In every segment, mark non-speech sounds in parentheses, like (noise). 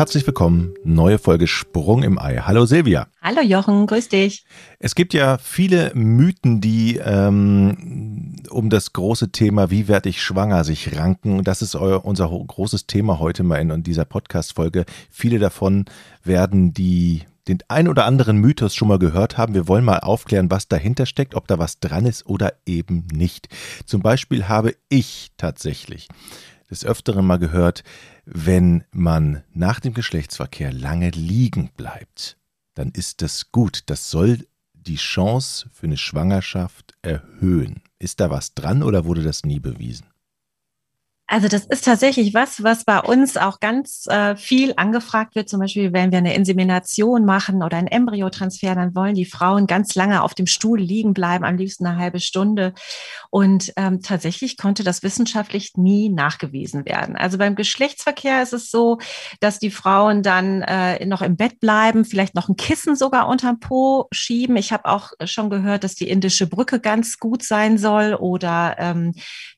Herzlich willkommen, neue Folge Sprung im Ei. Hallo Silvia. Hallo Jochen, grüß dich. Es gibt ja viele Mythen, die ähm, um das große Thema, wie werde ich schwanger, sich ranken. Das ist euer, unser großes Thema heute mal in, in dieser Podcast-Folge. Viele davon werden die den ein oder anderen Mythos schon mal gehört haben. Wir wollen mal aufklären, was dahinter steckt, ob da was dran ist oder eben nicht. Zum Beispiel habe ich tatsächlich des Öfteren mal gehört, wenn man nach dem Geschlechtsverkehr lange liegen bleibt, dann ist das gut. Das soll die Chance für eine Schwangerschaft erhöhen. Ist da was dran oder wurde das nie bewiesen? Also das ist tatsächlich was, was bei uns auch ganz äh, viel angefragt wird. Zum Beispiel, wenn wir eine Insemination machen oder einen Embryotransfer, dann wollen die Frauen ganz lange auf dem Stuhl liegen bleiben, am liebsten eine halbe Stunde. Und ähm, tatsächlich konnte das wissenschaftlich nie nachgewiesen werden. Also beim Geschlechtsverkehr ist es so, dass die Frauen dann äh, noch im Bett bleiben, vielleicht noch ein Kissen sogar unterm Po schieben. Ich habe auch schon gehört, dass die indische Brücke ganz gut sein soll oder ähm,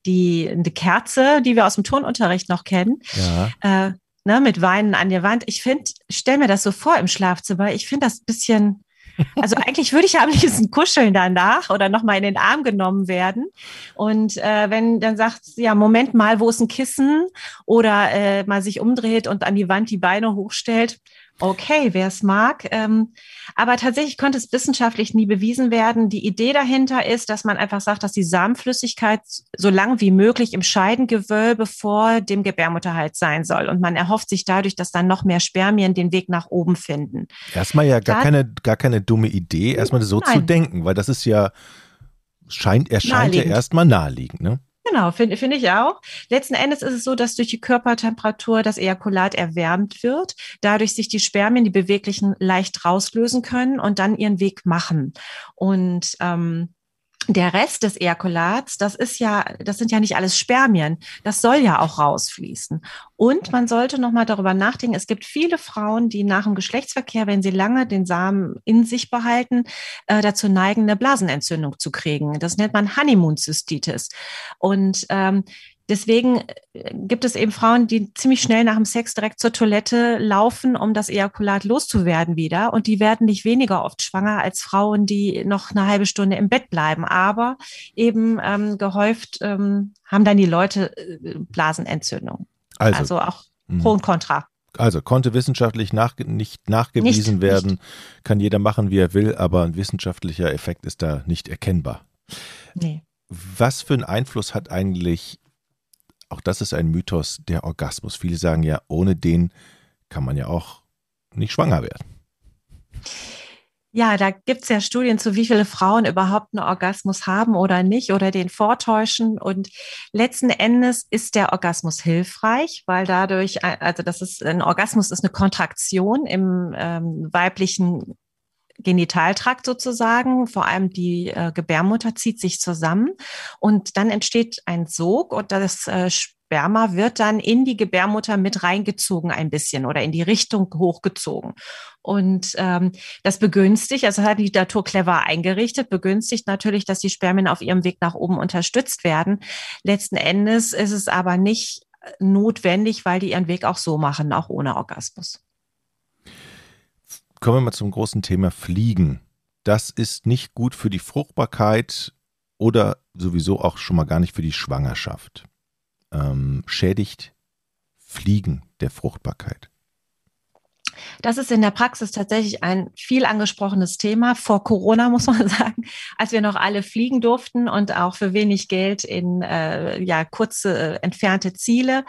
die eine Kerze, die wir wir aus dem Turnunterricht noch kennen. Ja. Äh, ne, mit Weinen an der Wand. Ich finde, stell mir das so vor im Schlafzimmer. Ich finde das ein bisschen, also (laughs) eigentlich würde ich ja am liebsten kuscheln danach oder nochmal in den Arm genommen werden. Und äh, wenn dann sagt, ja, Moment mal, wo ist ein Kissen? Oder äh, mal sich umdreht und an die Wand die Beine hochstellt okay, wer es mag. Ähm, aber tatsächlich konnte es wissenschaftlich nie bewiesen werden. Die Idee dahinter ist, dass man einfach sagt, dass die Samenflüssigkeit so lang wie möglich im Scheidengewölbe vor dem Gebärmutterhals sein soll. Und man erhofft sich dadurch, dass dann noch mehr Spermien den Weg nach oben finden. Erstmal ja gar, da, keine, gar keine dumme Idee, erstmal so nein. zu denken, weil das ist ja, scheint, erscheint ja erstmal naheliegend, ne? Genau, finde find ich auch. Letzten Endes ist es so, dass durch die Körpertemperatur das Ejakulat erwärmt wird, dadurch sich die Spermien, die beweglichen, leicht rauslösen können und dann ihren Weg machen. Und ähm, der Rest des Ejakulats, das ist ja, das sind ja nicht alles Spermien. Das soll ja auch rausfließen. Und man sollte noch mal darüber nachdenken. Es gibt viele Frauen, die nach dem Geschlechtsverkehr, wenn sie lange den Samen in sich behalten, äh, dazu neigen, eine Blasenentzündung zu kriegen. Das nennt man Honeymoon-Cystitis. Und ähm, Deswegen äh, gibt es eben Frauen, die ziemlich schnell nach dem Sex direkt zur Toilette laufen, um das Ejakulat loszuwerden wieder. Und die werden nicht weniger oft schwanger als Frauen, die noch eine halbe Stunde im Bett bleiben. Aber eben ähm, gehäuft ähm, haben dann die Leute äh, Blasenentzündung. Also, also auch mh. Pro und Contra. Also konnte wissenschaftlich nach, nicht nachgewiesen nicht, werden, nicht. kann jeder machen, wie er will, aber ein wissenschaftlicher Effekt ist da nicht erkennbar. Nee. Was für einen Einfluss hat eigentlich auch das ist ein Mythos, der Orgasmus. Viele sagen ja, ohne den kann man ja auch nicht schwanger werden. Ja, da gibt es ja Studien zu, wie viele Frauen überhaupt einen Orgasmus haben oder nicht oder den vortäuschen. Und letzten Endes ist der Orgasmus hilfreich, weil dadurch, also das ist ein Orgasmus ist eine Kontraktion im ähm, weiblichen Genitaltrakt sozusagen, vor allem die äh, Gebärmutter zieht sich zusammen und dann entsteht ein Sog und das äh, Sperma wird dann in die Gebärmutter mit reingezogen ein bisschen oder in die Richtung hochgezogen. Und ähm, das begünstigt, also hat die Natur clever eingerichtet, begünstigt natürlich, dass die Spermien auf ihrem Weg nach oben unterstützt werden. Letzten Endes ist es aber nicht notwendig, weil die ihren Weg auch so machen, auch ohne Orgasmus. Kommen wir mal zum großen Thema Fliegen. Das ist nicht gut für die Fruchtbarkeit oder sowieso auch schon mal gar nicht für die Schwangerschaft. Ähm, schädigt Fliegen der Fruchtbarkeit. Das ist in der Praxis tatsächlich ein viel angesprochenes Thema. Vor Corona muss man (laughs) sagen, als wir noch alle fliegen durften und auch für wenig Geld in äh, ja, kurze äh, entfernte Ziele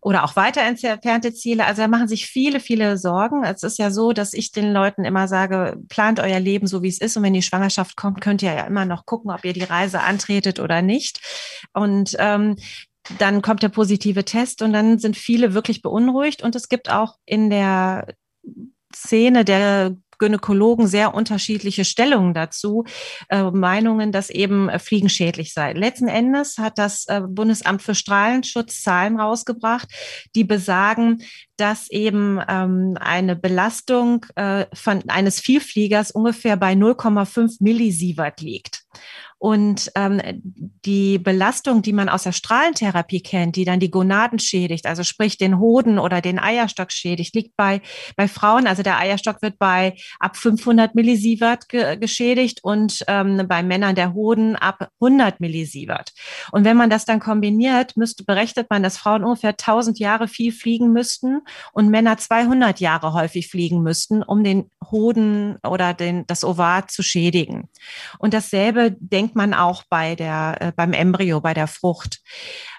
oder auch weiter entfernte Ziele. Also da machen sich viele, viele Sorgen. Es ist ja so, dass ich den Leuten immer sage, plant euer Leben so, wie es ist. Und wenn die Schwangerschaft kommt, könnt ihr ja immer noch gucken, ob ihr die Reise antretet oder nicht. Und ähm, dann kommt der positive Test und dann sind viele wirklich beunruhigt. Und es gibt auch in der Szene der Gynäkologen sehr unterschiedliche Stellungen dazu, äh, Meinungen, dass eben äh, Fliegen schädlich sei. Letzten Endes hat das äh, Bundesamt für Strahlenschutz Zahlen rausgebracht, die besagen, dass eben ähm, eine Belastung äh, von eines Vielfliegers ungefähr bei 0,5 Millisievert liegt. Und ähm, die Belastung, die man aus der Strahlentherapie kennt, die dann die Gonaden schädigt, also sprich den Hoden oder den Eierstock schädigt, liegt bei, bei Frauen, also der Eierstock wird bei ab 500 Millisievert ge geschädigt und ähm, bei Männern der Hoden ab 100 Millisievert. Und wenn man das dann kombiniert, müsste, berechnet man, dass Frauen ungefähr 1000 Jahre viel fliegen müssten und Männer 200 Jahre häufig fliegen müssten, um den Hoden oder den, das Ovar zu schädigen. Und dasselbe denkt denkt man auch bei der, äh, beim Embryo, bei der Frucht.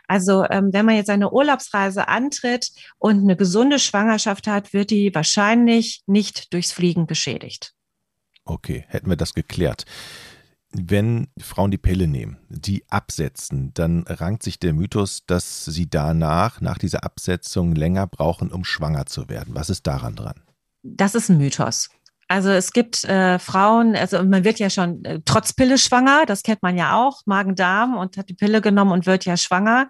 Also ähm, wenn man jetzt eine Urlaubsreise antritt und eine gesunde Schwangerschaft hat, wird die wahrscheinlich nicht durchs Fliegen geschädigt. Okay, hätten wir das geklärt. Wenn Frauen die Pille nehmen, die absetzen, dann rankt sich der Mythos, dass sie danach, nach dieser Absetzung, länger brauchen, um schwanger zu werden. Was ist daran dran? Das ist ein Mythos. Also es gibt äh, Frauen, also man wird ja schon äh, trotz Pille schwanger, das kennt man ja auch, Magen-Darm und hat die Pille genommen und wird ja schwanger.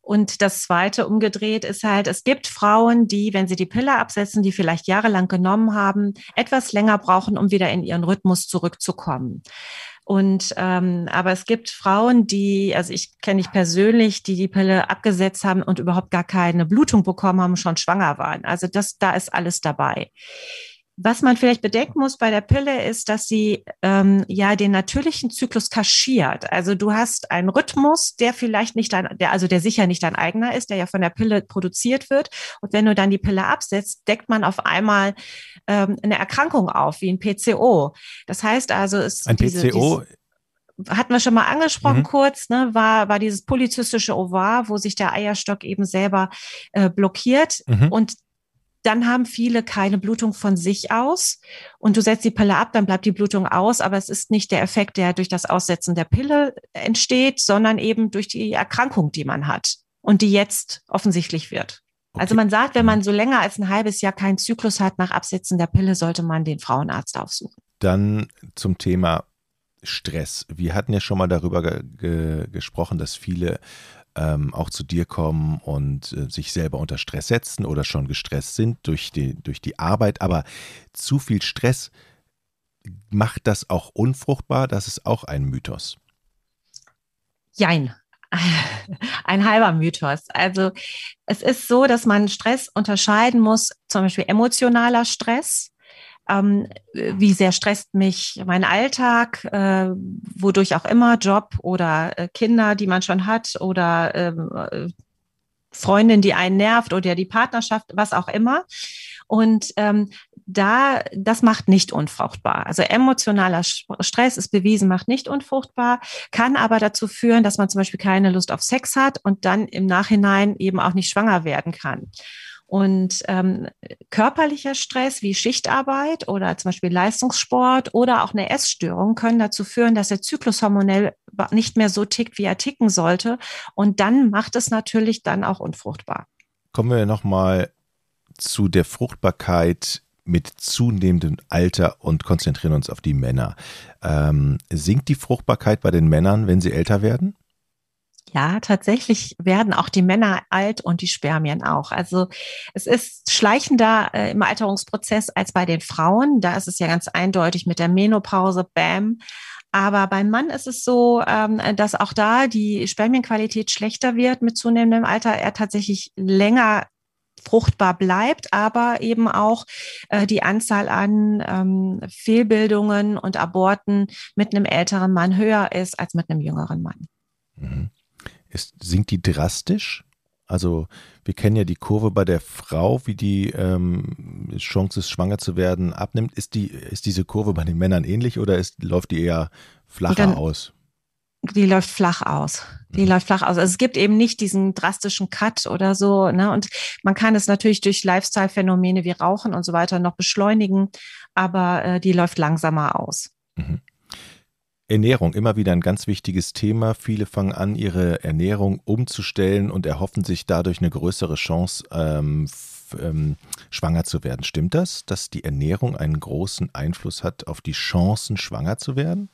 Und das zweite umgedreht ist halt, es gibt Frauen, die, wenn sie die Pille absetzen, die vielleicht jahrelang genommen haben, etwas länger brauchen, um wieder in ihren Rhythmus zurückzukommen. Und ähm, aber es gibt Frauen, die, also ich kenne ich persönlich, die die Pille abgesetzt haben und überhaupt gar keine Blutung bekommen haben, schon schwanger waren. Also das, da ist alles dabei. Was man vielleicht bedenken muss bei der Pille ist, dass sie ähm, ja den natürlichen Zyklus kaschiert. Also du hast einen Rhythmus, der vielleicht nicht dein, der, also der sicher nicht dein eigener ist, der ja von der Pille produziert wird. Und wenn du dann die Pille absetzt, deckt man auf einmal ähm, eine Erkrankung auf, wie ein PCO. Das heißt also, es ein diese, PCO diese, hatten wir schon mal angesprochen mhm. kurz, ne, war, war dieses polyzystische Ovar, wo sich der Eierstock eben selber äh, blockiert. Mhm. Und dann haben viele keine Blutung von sich aus und du setzt die Pille ab, dann bleibt die Blutung aus, aber es ist nicht der Effekt, der durch das Aussetzen der Pille entsteht, sondern eben durch die Erkrankung, die man hat und die jetzt offensichtlich wird. Okay. Also man sagt, wenn man so länger als ein halbes Jahr keinen Zyklus hat nach Absetzen der Pille, sollte man den Frauenarzt aufsuchen. Dann zum Thema Stress. Wir hatten ja schon mal darüber ge ge gesprochen, dass viele ähm, auch zu dir kommen und äh, sich selber unter Stress setzen oder schon gestresst sind durch die, durch die Arbeit. Aber zu viel Stress macht das auch unfruchtbar? Das ist auch ein Mythos. Jein. (laughs) Ein halber Mythos. Also es ist so, dass man Stress unterscheiden muss, zum Beispiel emotionaler Stress ähm, wie sehr stresst mich mein Alltag, äh, wodurch auch immer, Job oder äh, Kinder, die man schon hat oder ähm, äh, Freundin, die einen nervt oder die Partnerschaft, was auch immer. Und ähm, da, das macht nicht unfruchtbar. Also emotionaler Stress ist bewiesen, macht nicht unfruchtbar, kann aber dazu führen, dass man zum Beispiel keine Lust auf Sex hat und dann im Nachhinein eben auch nicht schwanger werden kann. Und ähm, körperlicher Stress wie Schichtarbeit oder zum Beispiel Leistungssport oder auch eine Essstörung können dazu führen, dass der Zyklus hormonell nicht mehr so tickt, wie er ticken sollte. Und dann macht es natürlich dann auch unfruchtbar. Kommen wir nochmal zu der Fruchtbarkeit mit zunehmendem Alter und konzentrieren uns auf die Männer. Ähm, sinkt die Fruchtbarkeit bei den Männern, wenn sie älter werden? Ja, tatsächlich werden auch die Männer alt und die Spermien auch. Also es ist schleichender äh, im Alterungsprozess als bei den Frauen. Da ist es ja ganz eindeutig mit der Menopause, Bam. Aber beim Mann ist es so, ähm, dass auch da die Spermienqualität schlechter wird mit zunehmendem Alter. Er tatsächlich länger fruchtbar bleibt, aber eben auch äh, die Anzahl an ähm, Fehlbildungen und Aborten mit einem älteren Mann höher ist als mit einem jüngeren Mann. Mhm. Ist, sinkt die drastisch? Also wir kennen ja die Kurve bei der Frau, wie die ähm, Chance ist, schwanger zu werden, abnimmt. Ist, die, ist diese Kurve bei den Männern ähnlich oder ist, läuft die eher flacher dann, aus? Die läuft flach aus. Die mhm. läuft flach aus. Also es gibt eben nicht diesen drastischen Cut oder so. Ne? Und man kann es natürlich durch Lifestyle-Phänomene wie Rauchen und so weiter noch beschleunigen, aber äh, die läuft langsamer aus. Mhm. Ernährung, immer wieder ein ganz wichtiges Thema. Viele fangen an, ihre Ernährung umzustellen und erhoffen sich dadurch eine größere Chance, ähm, ähm, schwanger zu werden. Stimmt das, dass die Ernährung einen großen Einfluss hat auf die Chancen, schwanger zu werden?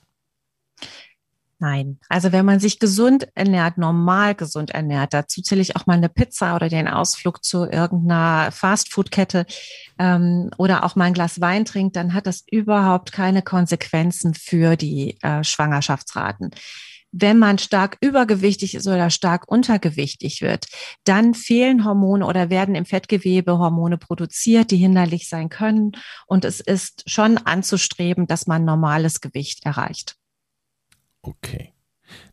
Nein. Also wenn man sich gesund ernährt, normal gesund ernährt, dazu zähle ich auch mal eine Pizza oder den Ausflug zu irgendeiner Fastfood-Kette ähm, oder auch mal ein Glas Wein trinkt, dann hat das überhaupt keine Konsequenzen für die äh, Schwangerschaftsraten. Wenn man stark übergewichtig ist oder stark untergewichtig wird, dann fehlen Hormone oder werden im Fettgewebe Hormone produziert, die hinderlich sein können. Und es ist schon anzustreben, dass man normales Gewicht erreicht. Okay.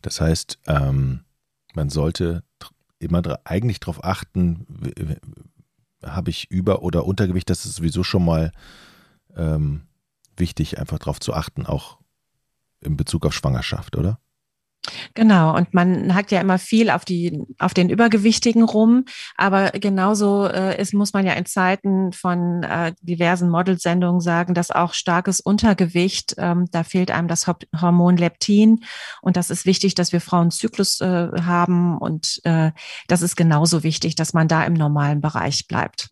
Das heißt, ähm, man sollte immer eigentlich darauf achten, habe ich Über- oder Untergewicht, das ist sowieso schon mal ähm, wichtig, einfach darauf zu achten, auch in Bezug auf Schwangerschaft, oder? Genau, und man hackt ja immer viel auf die, auf den Übergewichtigen rum, aber genauso äh, ist, muss man ja in Zeiten von äh, diversen Modelsendungen sagen, dass auch starkes Untergewicht, ähm, da fehlt einem das Hormon Leptin und das ist wichtig, dass wir Frauen Zyklus äh, haben und äh, das ist genauso wichtig, dass man da im normalen Bereich bleibt.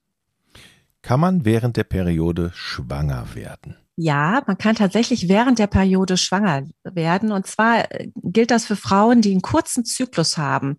Kann man während der Periode schwanger werden? Ja, man kann tatsächlich während der Periode schwanger werden. Und zwar äh, gilt das für Frauen, die einen kurzen Zyklus haben.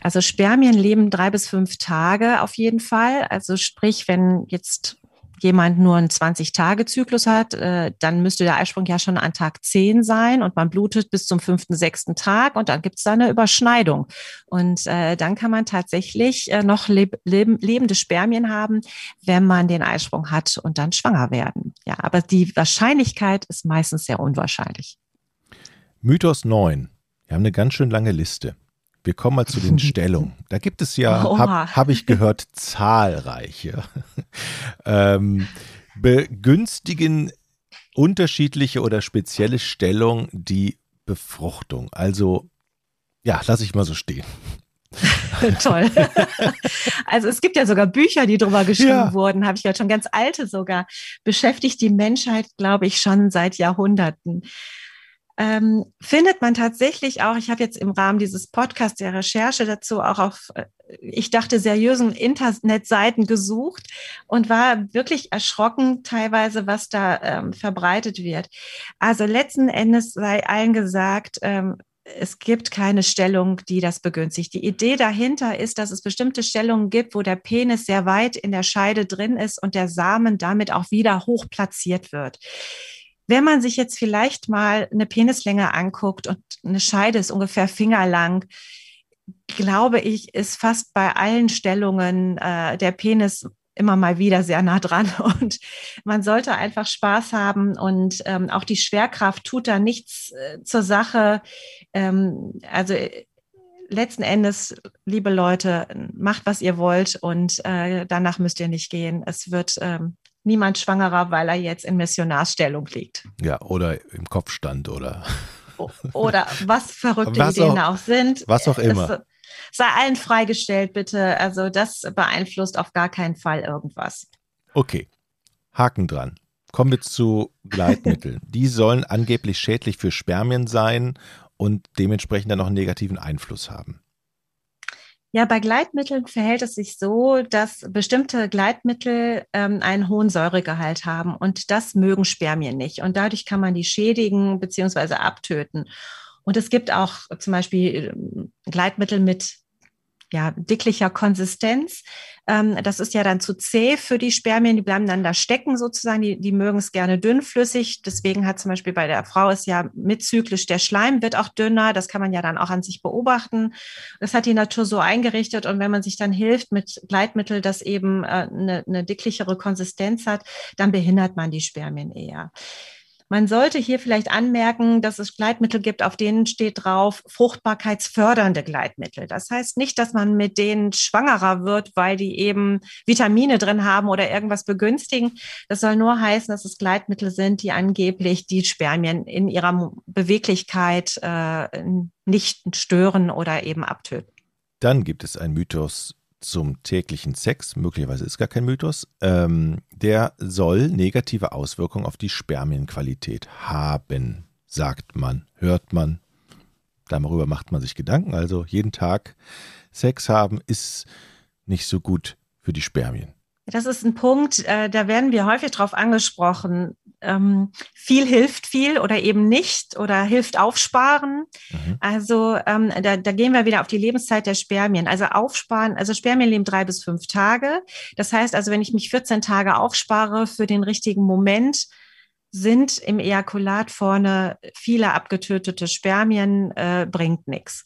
Also Spermien leben drei bis fünf Tage auf jeden Fall. Also sprich, wenn jetzt jemand nur einen 20-Tage-Zyklus hat, äh, dann müsste der Eisprung ja schon an Tag 10 sein und man blutet bis zum fünften, sechsten Tag und dann gibt es da eine Überschneidung. Und äh, dann kann man tatsächlich äh, noch leb leb lebende Spermien haben, wenn man den Eisprung hat und dann schwanger werden. Ja, aber die Wahrscheinlichkeit ist meistens sehr unwahrscheinlich. Mythos 9. Wir haben eine ganz schön lange Liste. Wir kommen mal zu den (laughs) Stellungen. Da gibt es ja, habe hab ich gehört, (laughs) zahlreiche. (laughs) ähm, begünstigen unterschiedliche oder spezielle Stellungen die Befruchtung. Also, ja, lasse ich mal so stehen. Toll. Also es gibt ja sogar Bücher, die drüber geschrieben ja. wurden, habe ich ja schon ganz alte sogar. Beschäftigt die Menschheit, glaube ich, schon seit Jahrhunderten ähm, findet man tatsächlich auch, ich habe jetzt im Rahmen dieses Podcasts der Recherche dazu auch auf, äh, ich dachte, seriösen Internetseiten gesucht und war wirklich erschrocken teilweise, was da ähm, verbreitet wird. Also letzten Endes sei allen gesagt, ähm, es gibt keine Stellung, die das begünstigt. Die Idee dahinter ist, dass es bestimmte Stellungen gibt, wo der Penis sehr weit in der Scheide drin ist und der Samen damit auch wieder hoch platziert wird. Wenn man sich jetzt vielleicht mal eine Penislänge anguckt und eine Scheide ist ungefähr fingerlang, glaube ich, ist fast bei allen Stellungen äh, der Penis immer mal wieder sehr nah dran (laughs) und man sollte einfach Spaß haben und ähm, auch die Schwerkraft tut da nichts äh, zur Sache. Ähm, also äh, letzten Endes, liebe Leute, macht, was ihr wollt und äh, danach müsst ihr nicht gehen. Es wird ähm, niemand schwangerer, weil er jetzt in Missionarsstellung liegt. Ja, oder im Kopfstand oder. Oder was verrückte was Ideen auch, auch, sind. Was auch immer. Es sei allen freigestellt, bitte. Also das beeinflusst auf gar keinen Fall irgendwas. Okay, Haken dran. Kommen wir zu Gleitmitteln. (laughs) Die sollen angeblich schädlich für Spermien sein und dementsprechend dann noch einen negativen Einfluss haben. Ja, bei Gleitmitteln verhält es sich so, dass bestimmte Gleitmittel ähm, einen hohen Säuregehalt haben und das mögen Spermien nicht. Und dadurch kann man die schädigen bzw. abtöten. Und es gibt auch zum Beispiel ähm, Gleitmittel mit ja, dicklicher Konsistenz. Ähm, das ist ja dann zu zäh für die Spermien, die bleiben dann da stecken sozusagen, die, die mögen es gerne dünnflüssig. Deswegen hat zum Beispiel bei der Frau ist ja mitzyklisch der Schleim wird auch dünner, das kann man ja dann auch an sich beobachten. Das hat die Natur so eingerichtet und wenn man sich dann hilft mit Gleitmittel, das eben äh, eine, eine dicklichere Konsistenz hat, dann behindert man die Spermien eher. Man sollte hier vielleicht anmerken, dass es Gleitmittel gibt, auf denen steht drauf fruchtbarkeitsfördernde Gleitmittel. Das heißt nicht, dass man mit denen schwangerer wird, weil die eben Vitamine drin haben oder irgendwas begünstigen. Das soll nur heißen, dass es Gleitmittel sind, die angeblich die Spermien in ihrer Beweglichkeit äh, nicht stören oder eben abtöten. Dann gibt es einen Mythos zum täglichen Sex, möglicherweise ist gar kein Mythos, ähm, der soll negative Auswirkungen auf die Spermienqualität haben, sagt man, hört man. Darüber macht man sich Gedanken. Also jeden Tag Sex haben ist nicht so gut für die Spermien. Das ist ein Punkt, äh, da werden wir häufig drauf angesprochen. Ähm, viel hilft viel oder eben nicht oder hilft aufsparen. Mhm. Also ähm, da, da gehen wir wieder auf die Lebenszeit der Spermien. Also aufsparen, also Spermien leben drei bis fünf Tage. Das heißt also, wenn ich mich 14 Tage aufspare für den richtigen Moment, sind im Ejakulat vorne viele abgetötete Spermien, äh, bringt nichts.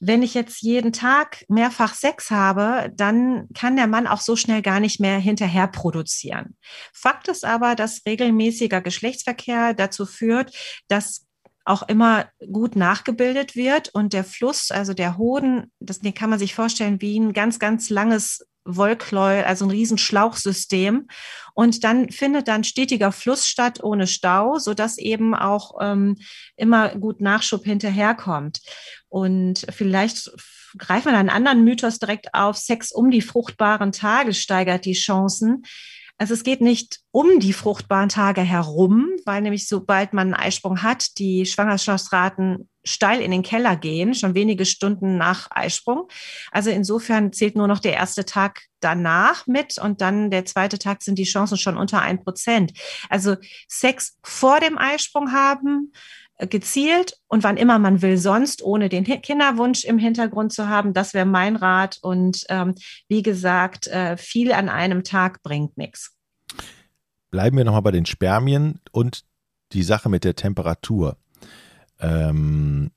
Wenn ich jetzt jeden Tag mehrfach Sex habe, dann kann der Mann auch so schnell gar nicht mehr hinterher produzieren. Fakt ist aber, dass regelmäßiger Geschlechtsverkehr dazu führt, dass auch immer gut nachgebildet wird und der Fluss, also der Hoden, das den kann man sich vorstellen wie ein ganz, ganz langes Wollkläu, also ein Riesenschlauchsystem. Und dann findet dann stetiger Fluss statt ohne Stau, sodass eben auch ähm, immer gut Nachschub hinterherkommt. Und vielleicht greifen wir einen anderen Mythos direkt auf. Sex um die fruchtbaren Tage steigert die Chancen. Also es geht nicht um die fruchtbaren Tage herum, weil nämlich sobald man einen Eisprung hat, die Schwangerschaftsraten steil in den Keller gehen, schon wenige Stunden nach Eisprung. Also insofern zählt nur noch der erste Tag danach mit und dann der zweite Tag sind die Chancen schon unter ein Prozent. Also Sex vor dem Eisprung haben, gezielt und wann immer man will, sonst ohne den Kinderwunsch im Hintergrund zu haben. Das wäre mein Rat. Und ähm, wie gesagt, äh, viel an einem Tag bringt nichts. Bleiben wir nochmal bei den Spermien und die Sache mit der Temperatur ähm,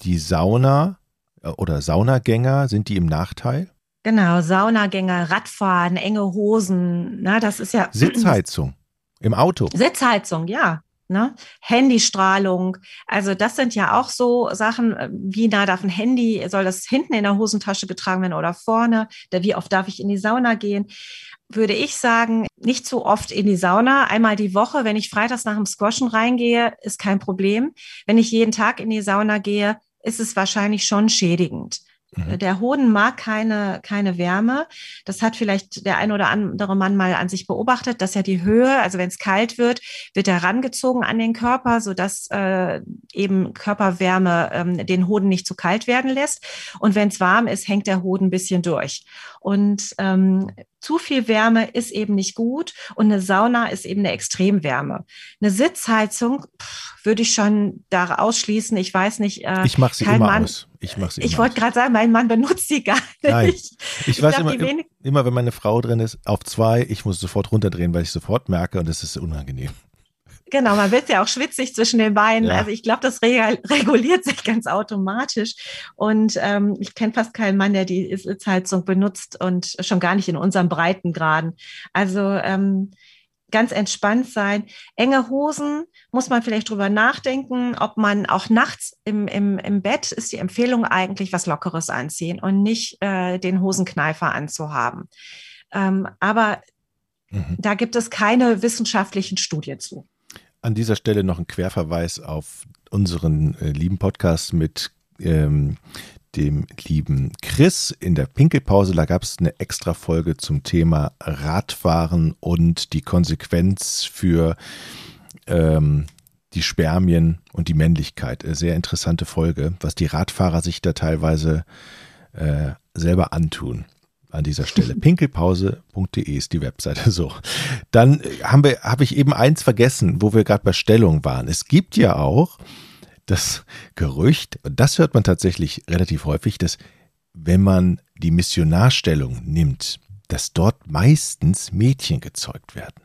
die Sauna äh, oder Saunagänger, sind die im Nachteil? Genau, Saunagänger, Radfahren, enge Hosen, na, das ist ja. Sitzheizung im Auto. Sitzheizung, ja. Ne? Handystrahlung, also das sind ja auch so Sachen, äh, wie nah darf ein Handy, soll das hinten in der Hosentasche getragen werden oder vorne? Wie oft darf ich in die Sauna gehen? würde ich sagen, nicht so oft in die Sauna. Einmal die Woche, wenn ich freitags nach dem Squashen reingehe, ist kein Problem. Wenn ich jeden Tag in die Sauna gehe, ist es wahrscheinlich schon schädigend. Mhm. Der Hoden mag keine, keine Wärme. Das hat vielleicht der ein oder andere Mann mal an sich beobachtet, dass ja die Höhe, also wenn es kalt wird, wird er rangezogen an den Körper, sodass äh, eben Körperwärme ähm, den Hoden nicht zu kalt werden lässt. Und wenn es warm ist, hängt der Hoden ein bisschen durch. Und ähm, zu viel Wärme ist eben nicht gut und eine Sauna ist eben eine Extremwärme. Eine Sitzheizung pff, würde ich schon da ausschließen. Ich weiß nicht. Äh, ich mache sie immer Mann, aus. Ich mache sie. Ich wollte gerade sagen, mein Mann benutzt sie gar nicht. Nein. Ich, ich weiß glaub, immer, immer, wenn meine Frau drin ist, auf zwei, ich muss sofort runterdrehen, weil ich sofort merke und es ist unangenehm. Genau, man wird ja auch schwitzig zwischen den Beinen. Ja. Also ich glaube, das (laughs) reguliert sich ganz automatisch. Und ähm, ich kenne fast keinen Mann, der die Sitzheizung benutzt und schon gar nicht in unserem Breitengraden. Also ähm, ganz entspannt sein. Enge Hosen muss man vielleicht drüber nachdenken, ob man auch nachts im, im, im Bett ist die Empfehlung eigentlich was Lockeres anziehen und nicht äh, den Hosenkneifer anzuhaben. Ähm, aber mhm. da gibt es keine wissenschaftlichen Studien zu. An dieser Stelle noch ein Querverweis auf unseren äh, lieben Podcast mit ähm, dem lieben Chris in der Pinkelpause. Da gab es eine extra Folge zum Thema Radfahren und die Konsequenz für ähm, die Spermien und die Männlichkeit. Eine sehr interessante Folge, was die Radfahrer sich da teilweise äh, selber antun an dieser Stelle. (laughs) Pinkelpause.de ist die Webseite. (laughs) So. Dann haben wir, habe ich eben eins vergessen, wo wir gerade bei Stellung waren. Es gibt ja auch das Gerücht, und das hört man tatsächlich relativ häufig, dass wenn man die Missionarstellung nimmt, dass dort meistens Mädchen gezeugt werden.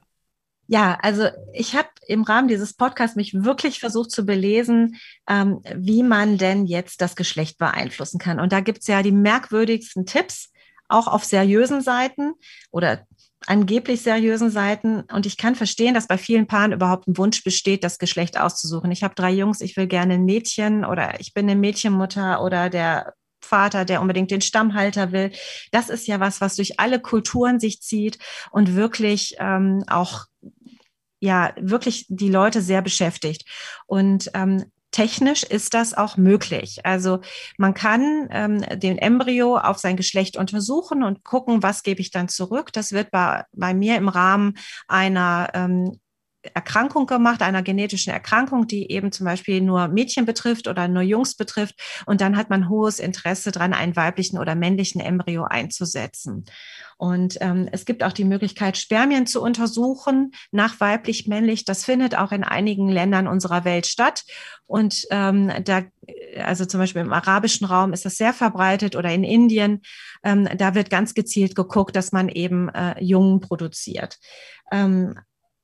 Ja, also ich habe im Rahmen dieses Podcasts mich wirklich versucht zu belesen, ähm, wie man denn jetzt das Geschlecht beeinflussen kann. Und da gibt's ja die merkwürdigsten Tipps auch auf seriösen Seiten oder angeblich seriösen Seiten. Und ich kann verstehen, dass bei vielen Paaren überhaupt ein Wunsch besteht, das Geschlecht auszusuchen. Ich habe drei Jungs, ich will gerne ein Mädchen oder ich bin eine Mädchenmutter oder der Vater, der unbedingt den Stammhalter will. Das ist ja was, was durch alle Kulturen sich zieht und wirklich ähm, auch ja wirklich die Leute sehr beschäftigt. Und ähm, technisch ist das auch möglich. Also man kann ähm, den Embryo auf sein Geschlecht untersuchen und gucken, was gebe ich dann zurück. Das wird bei, bei mir im Rahmen einer ähm, Erkrankung gemacht, einer genetischen Erkrankung, die eben zum Beispiel nur Mädchen betrifft oder nur Jungs betrifft. Und dann hat man hohes Interesse daran, einen weiblichen oder männlichen Embryo einzusetzen. Und ähm, es gibt auch die Möglichkeit, Spermien zu untersuchen nach weiblich-männlich. Das findet auch in einigen Ländern unserer Welt statt. Und ähm, da, also zum Beispiel im arabischen Raum ist das sehr verbreitet oder in Indien. Ähm, da wird ganz gezielt geguckt, dass man eben äh, Jungen produziert. Ähm,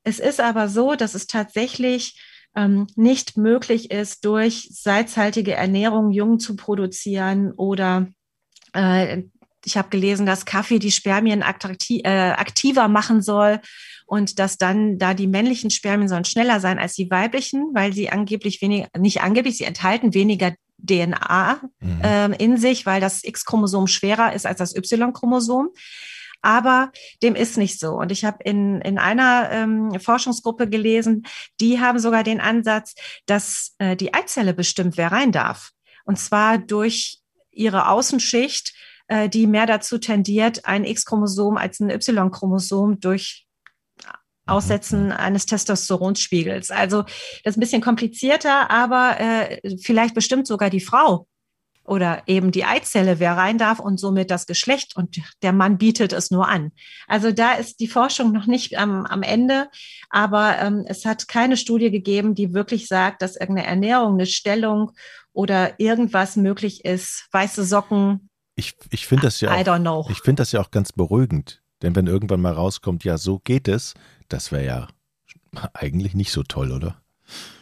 es ist aber so, dass es tatsächlich ähm, nicht möglich ist, durch salzhaltige Ernährung Jungen zu produzieren oder äh, ich habe gelesen, dass Kaffee die Spermien attraktiv, äh, aktiver machen soll und dass dann da die männlichen Spermien sollen schneller sein als die weiblichen, weil sie angeblich weniger, nicht angeblich, sie enthalten weniger DNA mhm. äh, in sich, weil das X-Chromosom schwerer ist als das Y-Chromosom. Aber dem ist nicht so. Und ich habe in, in einer ähm, Forschungsgruppe gelesen, die haben sogar den Ansatz, dass äh, die Eizelle bestimmt, wer rein darf. Und zwar durch ihre Außenschicht äh, die mehr dazu tendiert, ein X-Chromosom als ein Y-Chromosom durch Aussetzen eines Testosteronspiegels. Also das ist ein bisschen komplizierter, aber äh, vielleicht bestimmt sogar die Frau oder eben die Eizelle, wer rein darf und somit das Geschlecht und der Mann bietet es nur an. Also da ist die Forschung noch nicht am, am Ende, aber ähm, es hat keine Studie gegeben, die wirklich sagt, dass irgendeine Ernährung, eine Stellung oder irgendwas möglich ist. Weiße Socken, ich, ich finde das ja auch, ich finde das ja auch ganz beruhigend. Denn wenn irgendwann mal rauskommt, ja, so geht es, das wäre ja eigentlich nicht so toll, oder?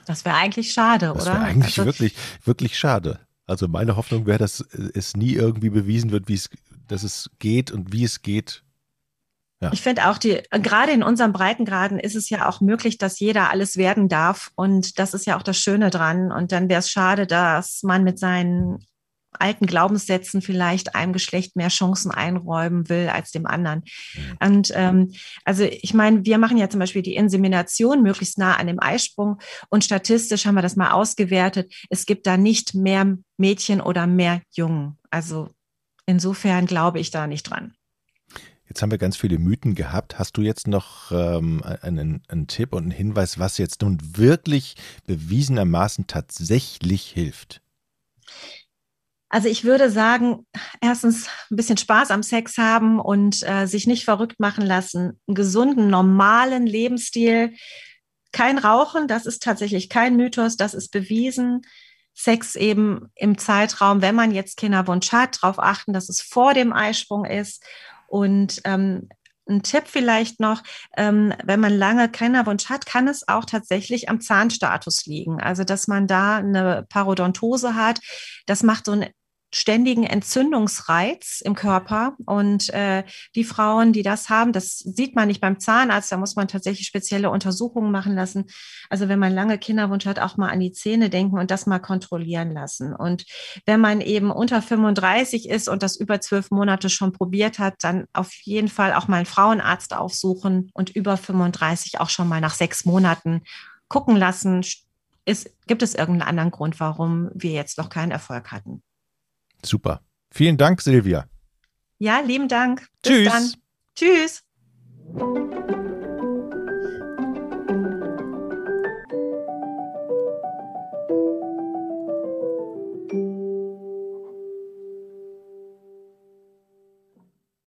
Das wäre eigentlich schade, das oder? Das wäre eigentlich also, wirklich, wirklich schade. Also meine Hoffnung wäre, dass es nie irgendwie bewiesen wird, wie es, dass es geht und wie es geht. Ja. Ich finde auch die, gerade in unserem Breitengraden ist es ja auch möglich, dass jeder alles werden darf. Und das ist ja auch das Schöne dran. Und dann wäre es schade, dass man mit seinen alten Glaubenssätzen vielleicht einem Geschlecht mehr Chancen einräumen will als dem anderen. Mhm. Und ähm, also ich meine, wir machen ja zum Beispiel die Insemination möglichst nah an dem Eisprung und statistisch haben wir das mal ausgewertet. Es gibt da nicht mehr Mädchen oder mehr Jungen. Also insofern glaube ich da nicht dran. Jetzt haben wir ganz viele Mythen gehabt. Hast du jetzt noch ähm, einen, einen Tipp und einen Hinweis, was jetzt nun wirklich bewiesenermaßen tatsächlich hilft? Also ich würde sagen, erstens ein bisschen Spaß am Sex haben und äh, sich nicht verrückt machen lassen, einen gesunden, normalen Lebensstil, kein Rauchen, das ist tatsächlich kein Mythos, das ist bewiesen. Sex eben im Zeitraum, wenn man jetzt Kinderwunsch hat, darauf achten, dass es vor dem Eisprung ist und ähm, ein Tipp vielleicht noch, ähm, wenn man lange Kinderwunsch hat, kann es auch tatsächlich am Zahnstatus liegen. Also, dass man da eine Parodontose hat. Das macht so ein ständigen Entzündungsreiz im Körper. Und äh, die Frauen, die das haben, das sieht man nicht beim Zahnarzt, da muss man tatsächlich spezielle Untersuchungen machen lassen. Also wenn man lange Kinderwunsch hat, auch mal an die Zähne denken und das mal kontrollieren lassen. Und wenn man eben unter 35 ist und das über zwölf Monate schon probiert hat, dann auf jeden Fall auch mal einen Frauenarzt aufsuchen und über 35 auch schon mal nach sechs Monaten gucken lassen. Ist, gibt es irgendeinen anderen Grund, warum wir jetzt noch keinen Erfolg hatten? Super. Vielen Dank, Silvia. Ja, lieben Dank. Bis Tschüss. Dann. Tschüss.